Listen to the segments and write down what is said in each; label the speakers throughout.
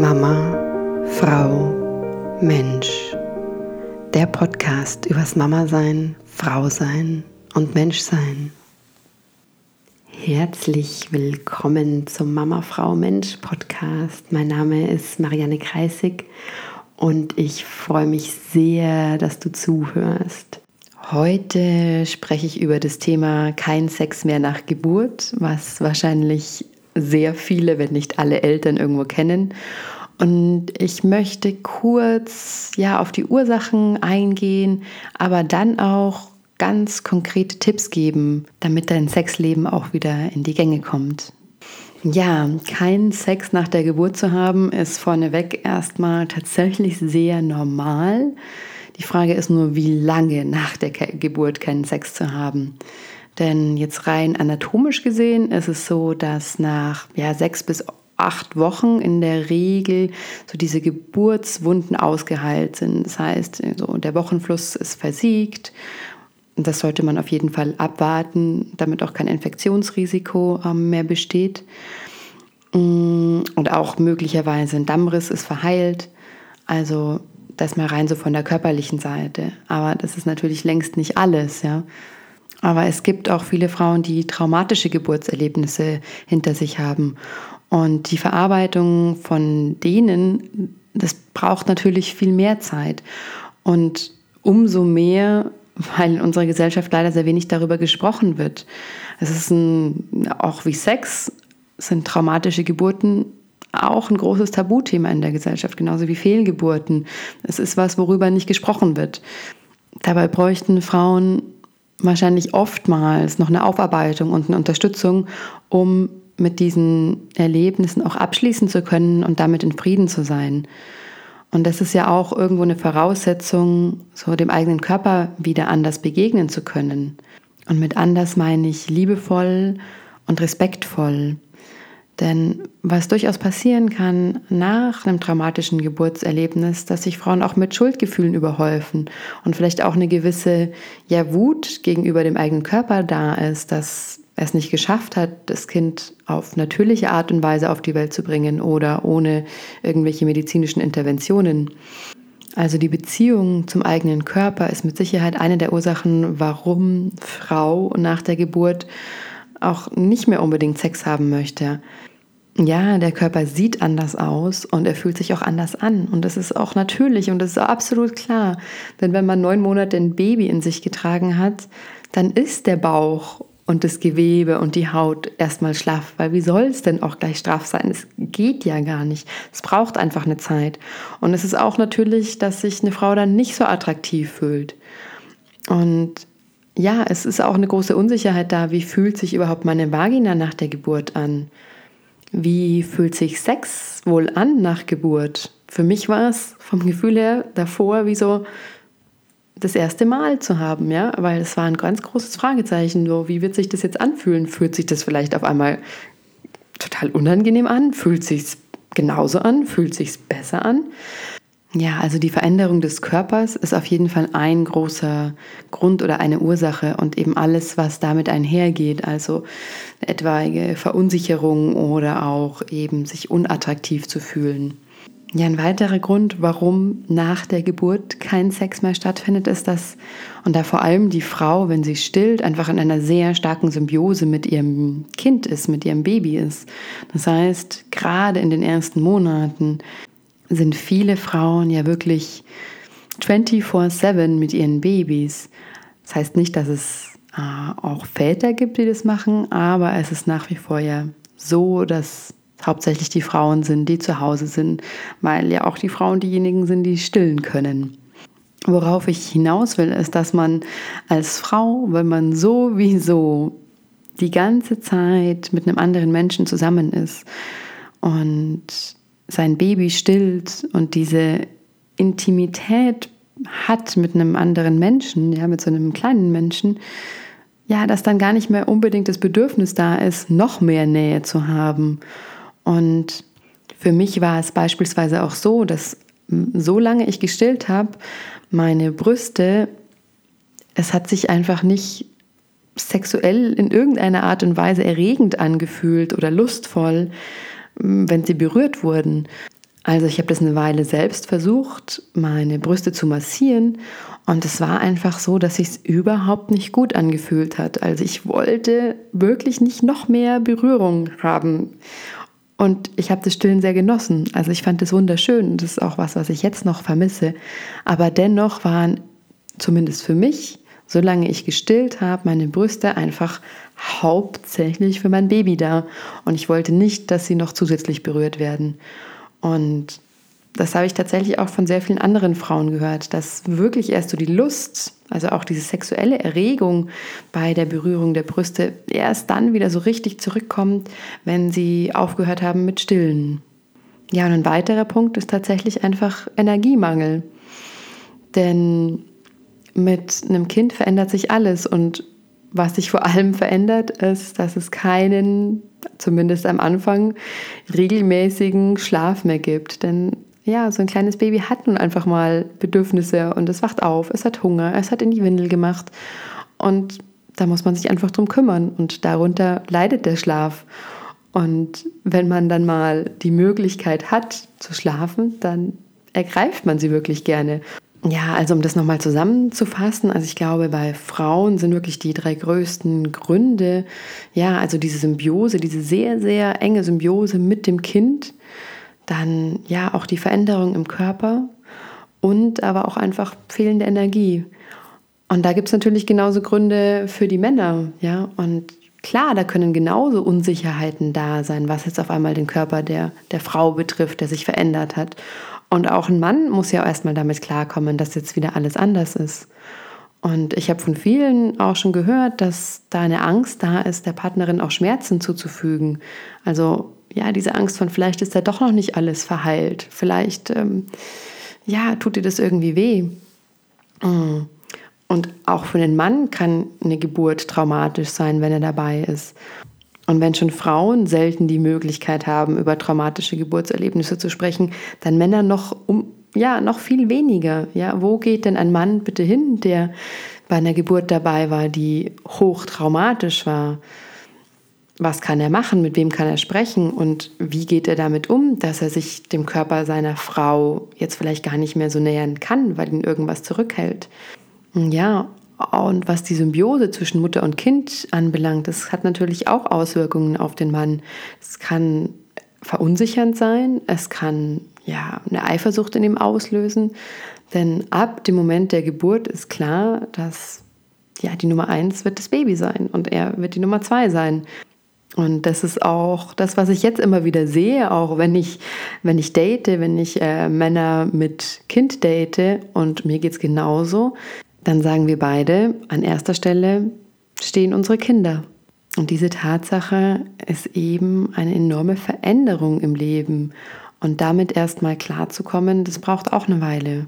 Speaker 1: Mama, Frau, Mensch. Der Podcast übers Mama sein, Frau sein und Mensch sein. Herzlich willkommen zum Mama, Frau, Mensch Podcast. Mein Name ist Marianne Kreisig und ich freue mich sehr, dass du zuhörst. Heute spreche ich über das Thema kein Sex mehr nach Geburt, was wahrscheinlich sehr viele, wenn nicht alle Eltern irgendwo kennen. Und ich möchte kurz ja auf die Ursachen eingehen, aber dann auch ganz konkrete Tipps geben, damit dein Sexleben auch wieder in die Gänge kommt. Ja, keinen Sex nach der Geburt zu haben, ist vorneweg erstmal tatsächlich sehr normal. Die Frage ist nur, wie lange nach der Geburt keinen Sex zu haben. Denn jetzt rein anatomisch gesehen ist es so, dass nach ja, sechs bis acht Wochen in der Regel so diese Geburtswunden ausgeheilt sind. Das heißt, so der Wochenfluss ist versiegt. Das sollte man auf jeden Fall abwarten, damit auch kein Infektionsrisiko ähm, mehr besteht. Mm, und auch möglicherweise ein Dammriss ist verheilt. Also das mal rein so von der körperlichen Seite. Aber das ist natürlich längst nicht alles, ja. Aber es gibt auch viele Frauen, die traumatische Geburtserlebnisse hinter sich haben. Und die Verarbeitung von denen, das braucht natürlich viel mehr Zeit. Und umso mehr, weil in unserer Gesellschaft leider sehr wenig darüber gesprochen wird. Es ist ein, auch wie Sex, sind traumatische Geburten auch ein großes Tabuthema in der Gesellschaft, genauso wie Fehlgeburten. Es ist was, worüber nicht gesprochen wird. Dabei bräuchten Frauen wahrscheinlich oftmals noch eine Aufarbeitung und eine Unterstützung, um mit diesen Erlebnissen auch abschließen zu können und damit in Frieden zu sein. Und das ist ja auch irgendwo eine Voraussetzung, so dem eigenen Körper wieder anders begegnen zu können. Und mit anders meine ich liebevoll und respektvoll. Denn was durchaus passieren kann nach einem traumatischen Geburtserlebnis, dass sich Frauen auch mit Schuldgefühlen überhäufen und vielleicht auch eine gewisse ja, Wut gegenüber dem eigenen Körper da ist, dass es nicht geschafft hat, das Kind auf natürliche Art und Weise auf die Welt zu bringen oder ohne irgendwelche medizinischen Interventionen. Also die Beziehung zum eigenen Körper ist mit Sicherheit eine der Ursachen, warum Frau nach der Geburt auch nicht mehr unbedingt Sex haben möchte. Ja, der Körper sieht anders aus und er fühlt sich auch anders an. Und das ist auch natürlich und das ist absolut klar. Denn wenn man neun Monate ein Baby in sich getragen hat, dann ist der Bauch und das Gewebe und die Haut erstmal schlaff. Weil wie soll es denn auch gleich straff sein? Es geht ja gar nicht. Es braucht einfach eine Zeit. Und es ist auch natürlich, dass sich eine Frau dann nicht so attraktiv fühlt. Und ja, es ist auch eine große Unsicherheit da, wie fühlt sich überhaupt meine Vagina nach der Geburt an? Wie fühlt sich Sex wohl an nach Geburt? Für mich war es vom Gefühl her davor wie so das erste Mal zu haben, ja, weil es war ein ganz großes Fragezeichen. So, wie wird sich das jetzt anfühlen? Fühlt sich das vielleicht auf einmal total unangenehm an? Fühlt sich genauso an? Fühlt sich besser an? Ja, also die Veränderung des Körpers ist auf jeden Fall ein großer Grund oder eine Ursache und eben alles, was damit einhergeht, also etwaige Verunsicherung oder auch eben sich unattraktiv zu fühlen. Ja, ein weiterer Grund, warum nach der Geburt kein Sex mehr stattfindet, ist, dass, und da vor allem die Frau, wenn sie stillt, einfach in einer sehr starken Symbiose mit ihrem Kind ist, mit ihrem Baby ist. Das heißt, gerade in den ersten Monaten sind viele Frauen ja wirklich 24/7 mit ihren Babys. Das heißt nicht, dass es äh, auch Väter gibt, die das machen, aber es ist nach wie vor ja so, dass hauptsächlich die Frauen sind, die zu Hause sind, weil ja auch die Frauen diejenigen sind, die stillen können. Worauf ich hinaus will, ist, dass man als Frau, wenn man sowieso die ganze Zeit mit einem anderen Menschen zusammen ist und sein Baby stillt und diese Intimität hat mit einem anderen Menschen, ja, mit so einem kleinen Menschen, ja, dass dann gar nicht mehr unbedingt das Bedürfnis da ist, noch mehr Nähe zu haben. Und für mich war es beispielsweise auch so, dass solange ich gestillt habe, meine Brüste, es hat sich einfach nicht sexuell in irgendeiner Art und Weise erregend angefühlt oder lustvoll, wenn sie berührt wurden. Also ich habe das eine Weile selbst versucht, meine Brüste zu massieren und es war einfach so, dass sich es überhaupt nicht gut angefühlt hat. Also ich wollte wirklich nicht noch mehr Berührung haben. Und ich habe das Stillen sehr genossen. Also ich fand es wunderschön. Das ist auch was, was ich jetzt noch vermisse. Aber dennoch waren zumindest für mich, solange ich gestillt habe, meine Brüste einfach hauptsächlich für mein Baby da. Und ich wollte nicht, dass sie noch zusätzlich berührt werden. Und das habe ich tatsächlich auch von sehr vielen anderen Frauen gehört, dass wirklich erst so die Lust, also auch diese sexuelle Erregung bei der Berührung der Brüste erst dann wieder so richtig zurückkommt, wenn sie aufgehört haben mit Stillen. Ja, und ein weiterer Punkt ist tatsächlich einfach Energiemangel. Denn mit einem Kind verändert sich alles und was sich vor allem verändert, ist, dass es keinen zumindest am Anfang, regelmäßigen Schlaf mehr gibt. Denn ja, so ein kleines Baby hat nun einfach mal Bedürfnisse und es wacht auf, es hat Hunger, es hat in die Windel gemacht und da muss man sich einfach drum kümmern und darunter leidet der Schlaf. Und wenn man dann mal die Möglichkeit hat zu schlafen, dann ergreift man sie wirklich gerne. Ja, also um das nochmal zusammenzufassen, also ich glaube, bei Frauen sind wirklich die drei größten Gründe, ja, also diese Symbiose, diese sehr, sehr enge Symbiose mit dem Kind, dann ja auch die Veränderung im Körper und aber auch einfach fehlende Energie. Und da gibt es natürlich genauso Gründe für die Männer, ja, und klar, da können genauso Unsicherheiten da sein, was jetzt auf einmal den Körper der, der Frau betrifft, der sich verändert hat. Und auch ein Mann muss ja erstmal damit klarkommen, dass jetzt wieder alles anders ist. Und ich habe von vielen auch schon gehört, dass da eine Angst da ist, der Partnerin auch Schmerzen zuzufügen. Also ja, diese Angst von, vielleicht ist da doch noch nicht alles verheilt. Vielleicht, ähm, ja, tut dir das irgendwie weh. Mm. Und auch für den Mann kann eine Geburt traumatisch sein, wenn er dabei ist. Und wenn schon Frauen selten die Möglichkeit haben, über traumatische Geburtserlebnisse zu sprechen, dann Männer noch um ja noch viel weniger. Ja, wo geht denn ein Mann bitte hin, der bei einer Geburt dabei war, die hochtraumatisch war? Was kann er machen? Mit wem kann er sprechen? Und wie geht er damit um, dass er sich dem Körper seiner Frau jetzt vielleicht gar nicht mehr so nähern kann, weil ihn irgendwas zurückhält? Ja, und was die Symbiose zwischen Mutter und Kind anbelangt, das hat natürlich auch Auswirkungen auf den Mann. Es kann verunsichernd sein, es kann ja eine Eifersucht in ihm auslösen, denn ab dem Moment der Geburt ist klar, dass ja die Nummer eins wird das Baby sein und er wird die Nummer zwei sein. Und das ist auch das, was ich jetzt immer wieder sehe, auch wenn ich, wenn ich date, wenn ich äh, Männer mit Kind date und mir geht es genauso dann sagen wir beide, an erster Stelle stehen unsere Kinder. Und diese Tatsache ist eben eine enorme Veränderung im Leben. Und damit erstmal klarzukommen, das braucht auch eine Weile.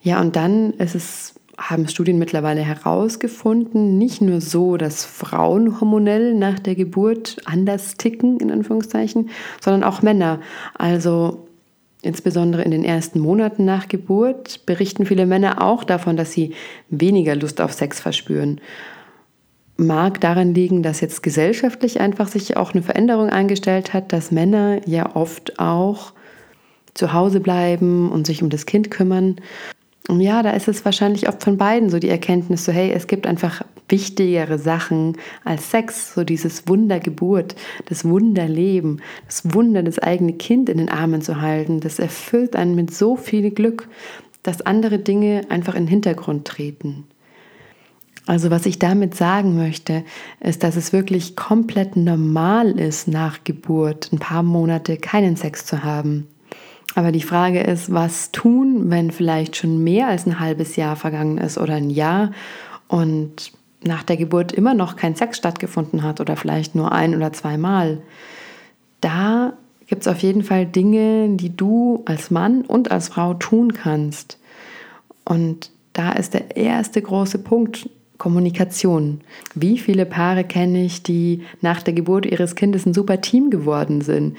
Speaker 1: Ja, und dann ist es, haben Studien mittlerweile herausgefunden, nicht nur so, dass Frauen hormonell nach der Geburt anders ticken, in Anführungszeichen, sondern auch Männer. Also Insbesondere in den ersten Monaten nach Geburt berichten viele Männer auch davon, dass sie weniger Lust auf Sex verspüren. Mag daran liegen, dass jetzt gesellschaftlich einfach sich auch eine Veränderung eingestellt hat, dass Männer ja oft auch zu Hause bleiben und sich um das Kind kümmern ja, da ist es wahrscheinlich oft von beiden so die Erkenntnis, so hey, es gibt einfach wichtigere Sachen als Sex, so dieses Wundergeburt, das Wunderleben, das Wunder, das eigene Kind in den Armen zu halten, das erfüllt einen mit so viel Glück, dass andere Dinge einfach in den Hintergrund treten. Also was ich damit sagen möchte, ist, dass es wirklich komplett normal ist, nach Geburt ein paar Monate keinen Sex zu haben. Aber die Frage ist, was tun, wenn vielleicht schon mehr als ein halbes Jahr vergangen ist oder ein Jahr und nach der Geburt immer noch kein Sex stattgefunden hat oder vielleicht nur ein oder zweimal. Da gibt es auf jeden Fall Dinge, die du als Mann und als Frau tun kannst. Und da ist der erste große Punkt Kommunikation. Wie viele Paare kenne ich, die nach der Geburt ihres Kindes ein super Team geworden sind,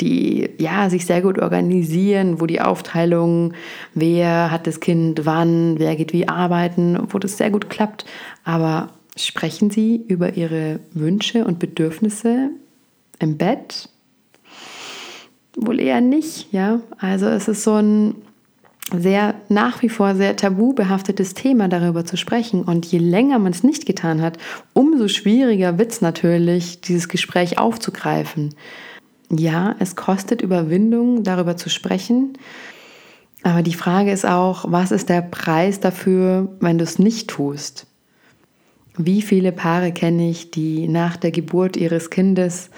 Speaker 1: die ja sich sehr gut organisieren, wo die Aufteilung, wer hat das Kind wann, wer geht wie arbeiten, wo das sehr gut klappt. Aber sprechen Sie über Ihre Wünsche und Bedürfnisse im Bett? wohl eher nicht, ja. Also es ist so ein sehr nach wie vor sehr tabubehaftetes Thema darüber zu sprechen. Und je länger man es nicht getan hat, umso schwieriger wird es natürlich, dieses Gespräch aufzugreifen. Ja, es kostet Überwindung, darüber zu sprechen. Aber die Frage ist auch, was ist der Preis dafür, wenn du es nicht tust? Wie viele Paare kenne ich, die nach der Geburt ihres Kindes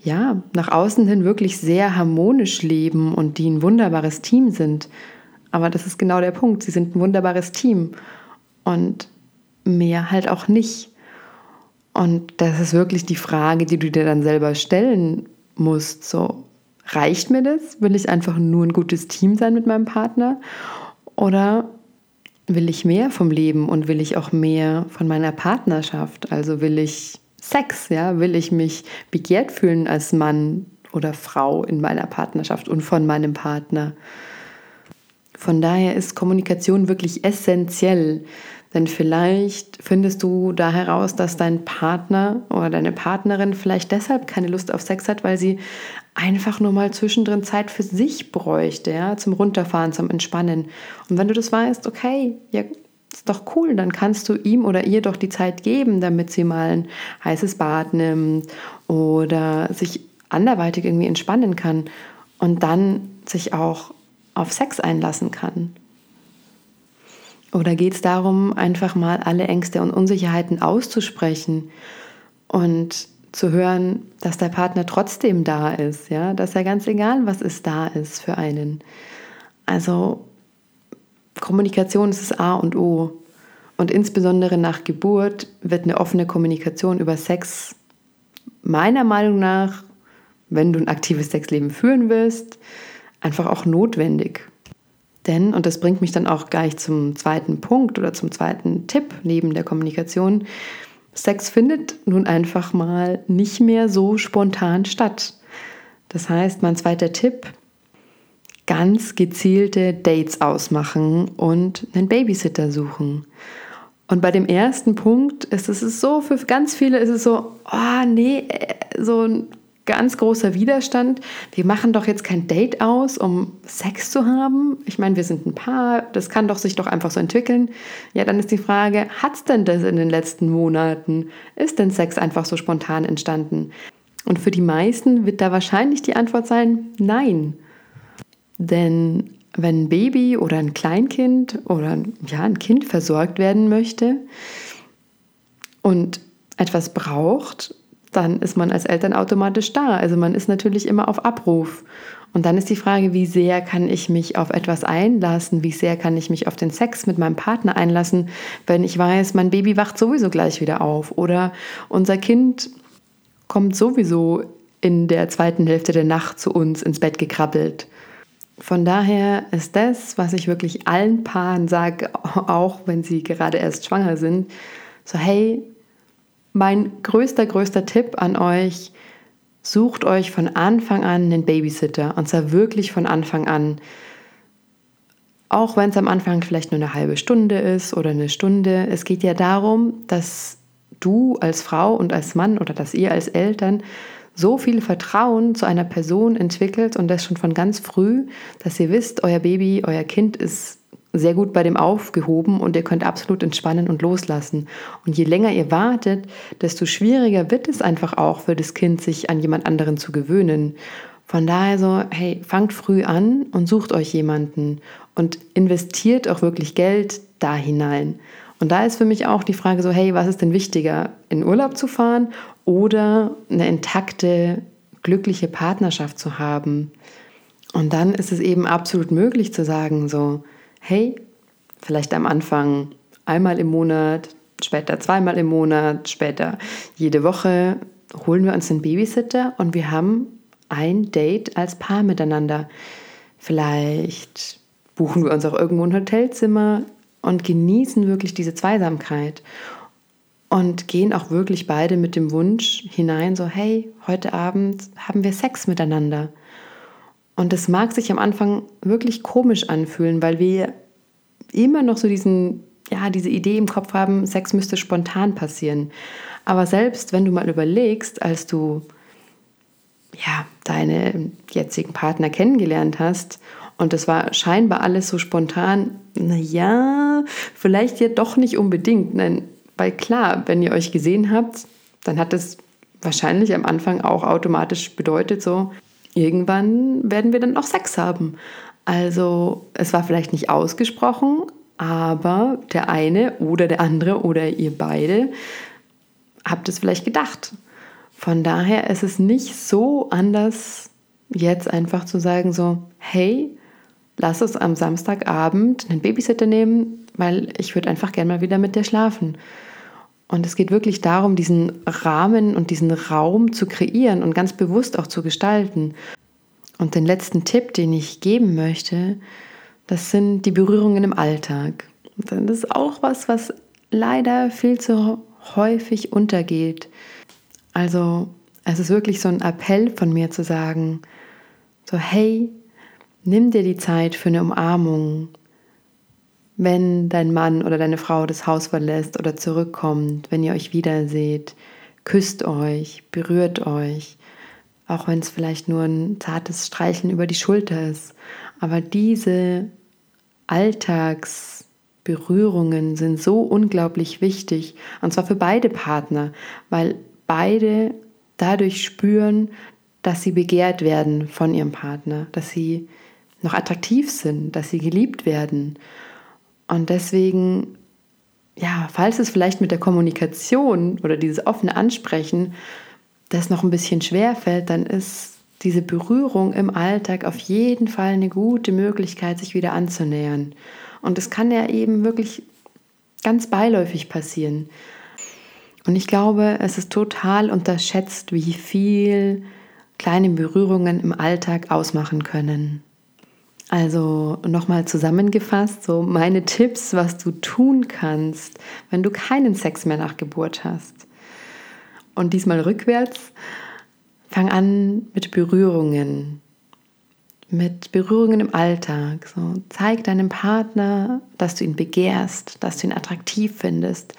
Speaker 1: ja, nach außen hin wirklich sehr harmonisch leben und die ein wunderbares Team sind. Aber das ist genau der Punkt. Sie sind ein wunderbares Team und mehr halt auch nicht. Und das ist wirklich die Frage, die du dir dann selber stellen musst. So, reicht mir das? Will ich einfach nur ein gutes Team sein mit meinem Partner? Oder will ich mehr vom Leben und will ich auch mehr von meiner Partnerschaft? Also will ich Sex, ja? Will ich mich begehrt fühlen als Mann oder Frau in meiner Partnerschaft und von meinem Partner? Von daher ist Kommunikation wirklich essentiell. Denn vielleicht findest du da heraus, dass dein Partner oder deine Partnerin vielleicht deshalb keine Lust auf Sex hat, weil sie einfach nur mal zwischendrin Zeit für sich bräuchte, ja, zum Runterfahren, zum Entspannen. Und wenn du das weißt, okay, ja, ist doch cool, dann kannst du ihm oder ihr doch die Zeit geben, damit sie mal ein heißes Bad nimmt oder sich anderweitig irgendwie entspannen kann und dann sich auch auf Sex einlassen kann. Oder geht es darum, einfach mal alle Ängste und Unsicherheiten auszusprechen und zu hören, dass der Partner trotzdem da ist, ja, dass er ganz egal, was es da ist für einen. Also Kommunikation ist das A und O. Und insbesondere nach Geburt wird eine offene Kommunikation über Sex meiner Meinung nach, wenn du ein aktives Sexleben führen willst, einfach auch notwendig. Denn, und das bringt mich dann auch gleich zum zweiten Punkt oder zum zweiten Tipp neben der Kommunikation, Sex findet nun einfach mal nicht mehr so spontan statt. Das heißt, mein zweiter Tipp, ganz gezielte Dates ausmachen und einen Babysitter suchen. Und bei dem ersten Punkt ist es so, für ganz viele ist es so, oh nee, äh, so ein ganz großer Widerstand. Wir machen doch jetzt kein Date aus, um Sex zu haben. Ich meine, wir sind ein Paar, das kann doch sich doch einfach so entwickeln. Ja, dann ist die Frage, hat es denn das in den letzten Monaten? Ist denn Sex einfach so spontan entstanden? Und für die meisten wird da wahrscheinlich die Antwort sein, nein. Denn wenn ein Baby oder ein Kleinkind oder ja, ein Kind versorgt werden möchte und etwas braucht, dann ist man als Eltern automatisch da. Also man ist natürlich immer auf Abruf. Und dann ist die Frage, wie sehr kann ich mich auf etwas einlassen? Wie sehr kann ich mich auf den Sex mit meinem Partner einlassen, wenn ich weiß, mein Baby wacht sowieso gleich wieder auf oder unser Kind kommt sowieso in der zweiten Hälfte der Nacht zu uns ins Bett gekrabbelt. Von daher ist das, was ich wirklich allen Paaren sage, auch wenn sie gerade erst schwanger sind, so hey, mein größter, größter Tipp an euch, sucht euch von Anfang an einen Babysitter und zwar wirklich von Anfang an. Auch wenn es am Anfang vielleicht nur eine halbe Stunde ist oder eine Stunde. Es geht ja darum, dass du als Frau und als Mann oder dass ihr als Eltern so viel Vertrauen zu einer Person entwickelt und das schon von ganz früh, dass ihr wisst, euer Baby, euer Kind ist sehr gut bei dem aufgehoben und ihr könnt absolut entspannen und loslassen. Und je länger ihr wartet, desto schwieriger wird es einfach auch für das Kind, sich an jemand anderen zu gewöhnen. Von daher so, hey, fangt früh an und sucht euch jemanden und investiert auch wirklich Geld da hinein. Und da ist für mich auch die Frage so, hey, was ist denn wichtiger, in Urlaub zu fahren oder eine intakte, glückliche Partnerschaft zu haben? Und dann ist es eben absolut möglich zu sagen so, hey, vielleicht am Anfang einmal im Monat, später zweimal im Monat, später jede Woche holen wir uns einen Babysitter und wir haben ein Date als Paar miteinander. Vielleicht buchen wir uns auch irgendwo ein Hotelzimmer und genießen wirklich diese Zweisamkeit und gehen auch wirklich beide mit dem Wunsch hinein, so hey, heute Abend haben wir Sex miteinander. Und das mag sich am Anfang wirklich komisch anfühlen, weil wir immer noch so diesen, ja, diese Idee im Kopf haben, Sex müsste spontan passieren. Aber selbst wenn du mal überlegst, als du ja, deine jetzigen Partner kennengelernt hast und das war scheinbar alles so spontan, naja, vielleicht ja doch nicht unbedingt. Nein, weil klar, wenn ihr euch gesehen habt, dann hat es wahrscheinlich am Anfang auch automatisch bedeutet, so, irgendwann werden wir dann auch Sex haben. Also es war vielleicht nicht ausgesprochen, aber der eine oder der andere oder ihr beide habt es vielleicht gedacht. Von daher ist es nicht so anders, jetzt einfach zu sagen, so, hey, lass uns am Samstagabend einen Babysitter nehmen, weil ich würde einfach gerne mal wieder mit dir schlafen. Und es geht wirklich darum, diesen Rahmen und diesen Raum zu kreieren und ganz bewusst auch zu gestalten. Und den letzten Tipp, den ich geben möchte, das sind die Berührungen im Alltag. Das ist auch was, was leider viel zu häufig untergeht. Also es ist wirklich so ein Appell von mir zu sagen, so hey, nimm dir die Zeit für eine Umarmung, wenn dein Mann oder deine Frau das Haus verlässt oder zurückkommt, wenn ihr euch wiederseht, küsst euch, berührt euch, auch wenn es vielleicht nur ein zartes Streicheln über die Schulter ist. Aber diese Alltagsberührungen sind so unglaublich wichtig, und zwar für beide Partner, weil beide dadurch spüren, dass sie begehrt werden von ihrem Partner, dass sie noch attraktiv sind, dass sie geliebt werden. Und deswegen, ja, falls es vielleicht mit der Kommunikation oder dieses offene Ansprechen das noch ein bisschen schwer fällt, dann ist diese Berührung im Alltag auf jeden Fall eine gute Möglichkeit, sich wieder anzunähern. Und es kann ja eben wirklich ganz beiläufig passieren. Und ich glaube, es ist total unterschätzt, wie viel kleine Berührungen im Alltag ausmachen können. Also nochmal zusammengefasst, so meine Tipps, was du tun kannst, wenn du keinen Sex mehr nach Geburt hast. Und diesmal rückwärts, fang an mit Berührungen, mit Berührungen im Alltag. So, zeig deinem Partner, dass du ihn begehrst, dass du ihn attraktiv findest,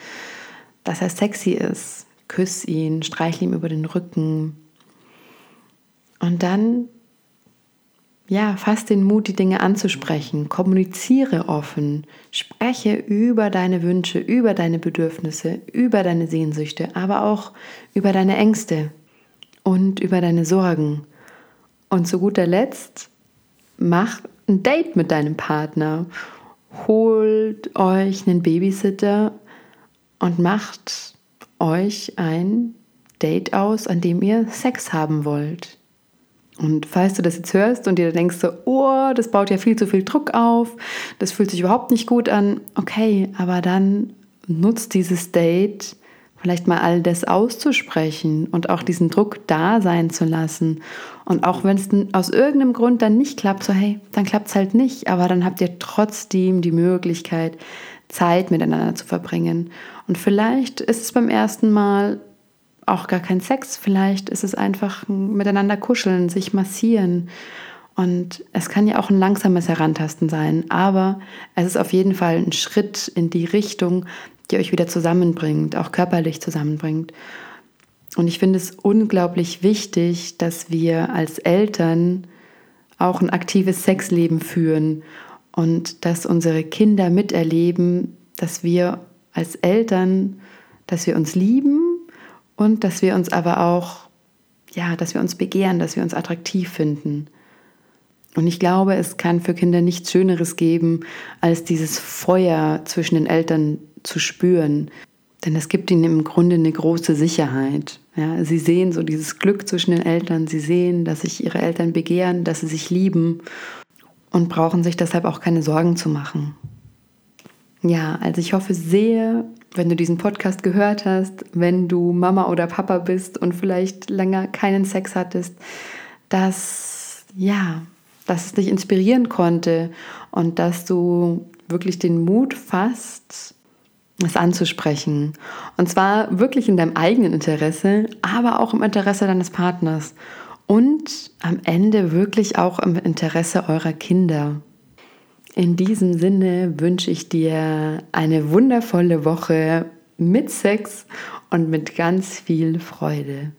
Speaker 1: dass er sexy ist. Küss ihn, streichle ihm über den Rücken. Und dann ja, fass den Mut, die Dinge anzusprechen. Kommuniziere offen. Spreche über deine Wünsche, über deine Bedürfnisse, über deine Sehnsüchte, aber auch über deine Ängste und über deine Sorgen. Und zu guter Letzt, mach ein Date mit deinem Partner. Holt euch einen Babysitter und macht euch ein Date aus, an dem ihr Sex haben wollt. Und falls du das jetzt hörst und dir denkst so, oh, das baut ja viel zu viel Druck auf, das fühlt sich überhaupt nicht gut an, okay, aber dann nutzt dieses Date vielleicht mal all das auszusprechen und auch diesen Druck da sein zu lassen. Und auch wenn es aus irgendeinem Grund dann nicht klappt, so hey, dann klappt es halt nicht, aber dann habt ihr trotzdem die Möglichkeit, Zeit miteinander zu verbringen. Und vielleicht ist es beim ersten Mal auch gar kein Sex, vielleicht ist es einfach miteinander kuscheln, sich massieren. Und es kann ja auch ein langsames Herantasten sein, aber es ist auf jeden Fall ein Schritt in die Richtung, die euch wieder zusammenbringt, auch körperlich zusammenbringt. Und ich finde es unglaublich wichtig, dass wir als Eltern auch ein aktives Sexleben führen und dass unsere Kinder miterleben, dass wir als Eltern, dass wir uns lieben und dass wir uns aber auch, ja, dass wir uns begehren, dass wir uns attraktiv finden. Und ich glaube, es kann für Kinder nichts Schöneres geben, als dieses Feuer zwischen den Eltern zu spüren. Denn es gibt ihnen im Grunde eine große Sicherheit. Ja, sie sehen so dieses Glück zwischen den Eltern, sie sehen, dass sich ihre Eltern begehren, dass sie sich lieben und brauchen sich deshalb auch keine Sorgen zu machen. Ja, also ich hoffe sehr, wenn du diesen Podcast gehört hast, wenn du Mama oder Papa bist und vielleicht länger keinen Sex hattest, dass ja, dass es dich inspirieren konnte und dass du wirklich den Mut fasst, es anzusprechen. Und zwar wirklich in deinem eigenen Interesse, aber auch im Interesse deines Partners und am Ende wirklich auch im Interesse eurer Kinder. In diesem Sinne wünsche ich dir eine wundervolle Woche mit Sex und mit ganz viel Freude.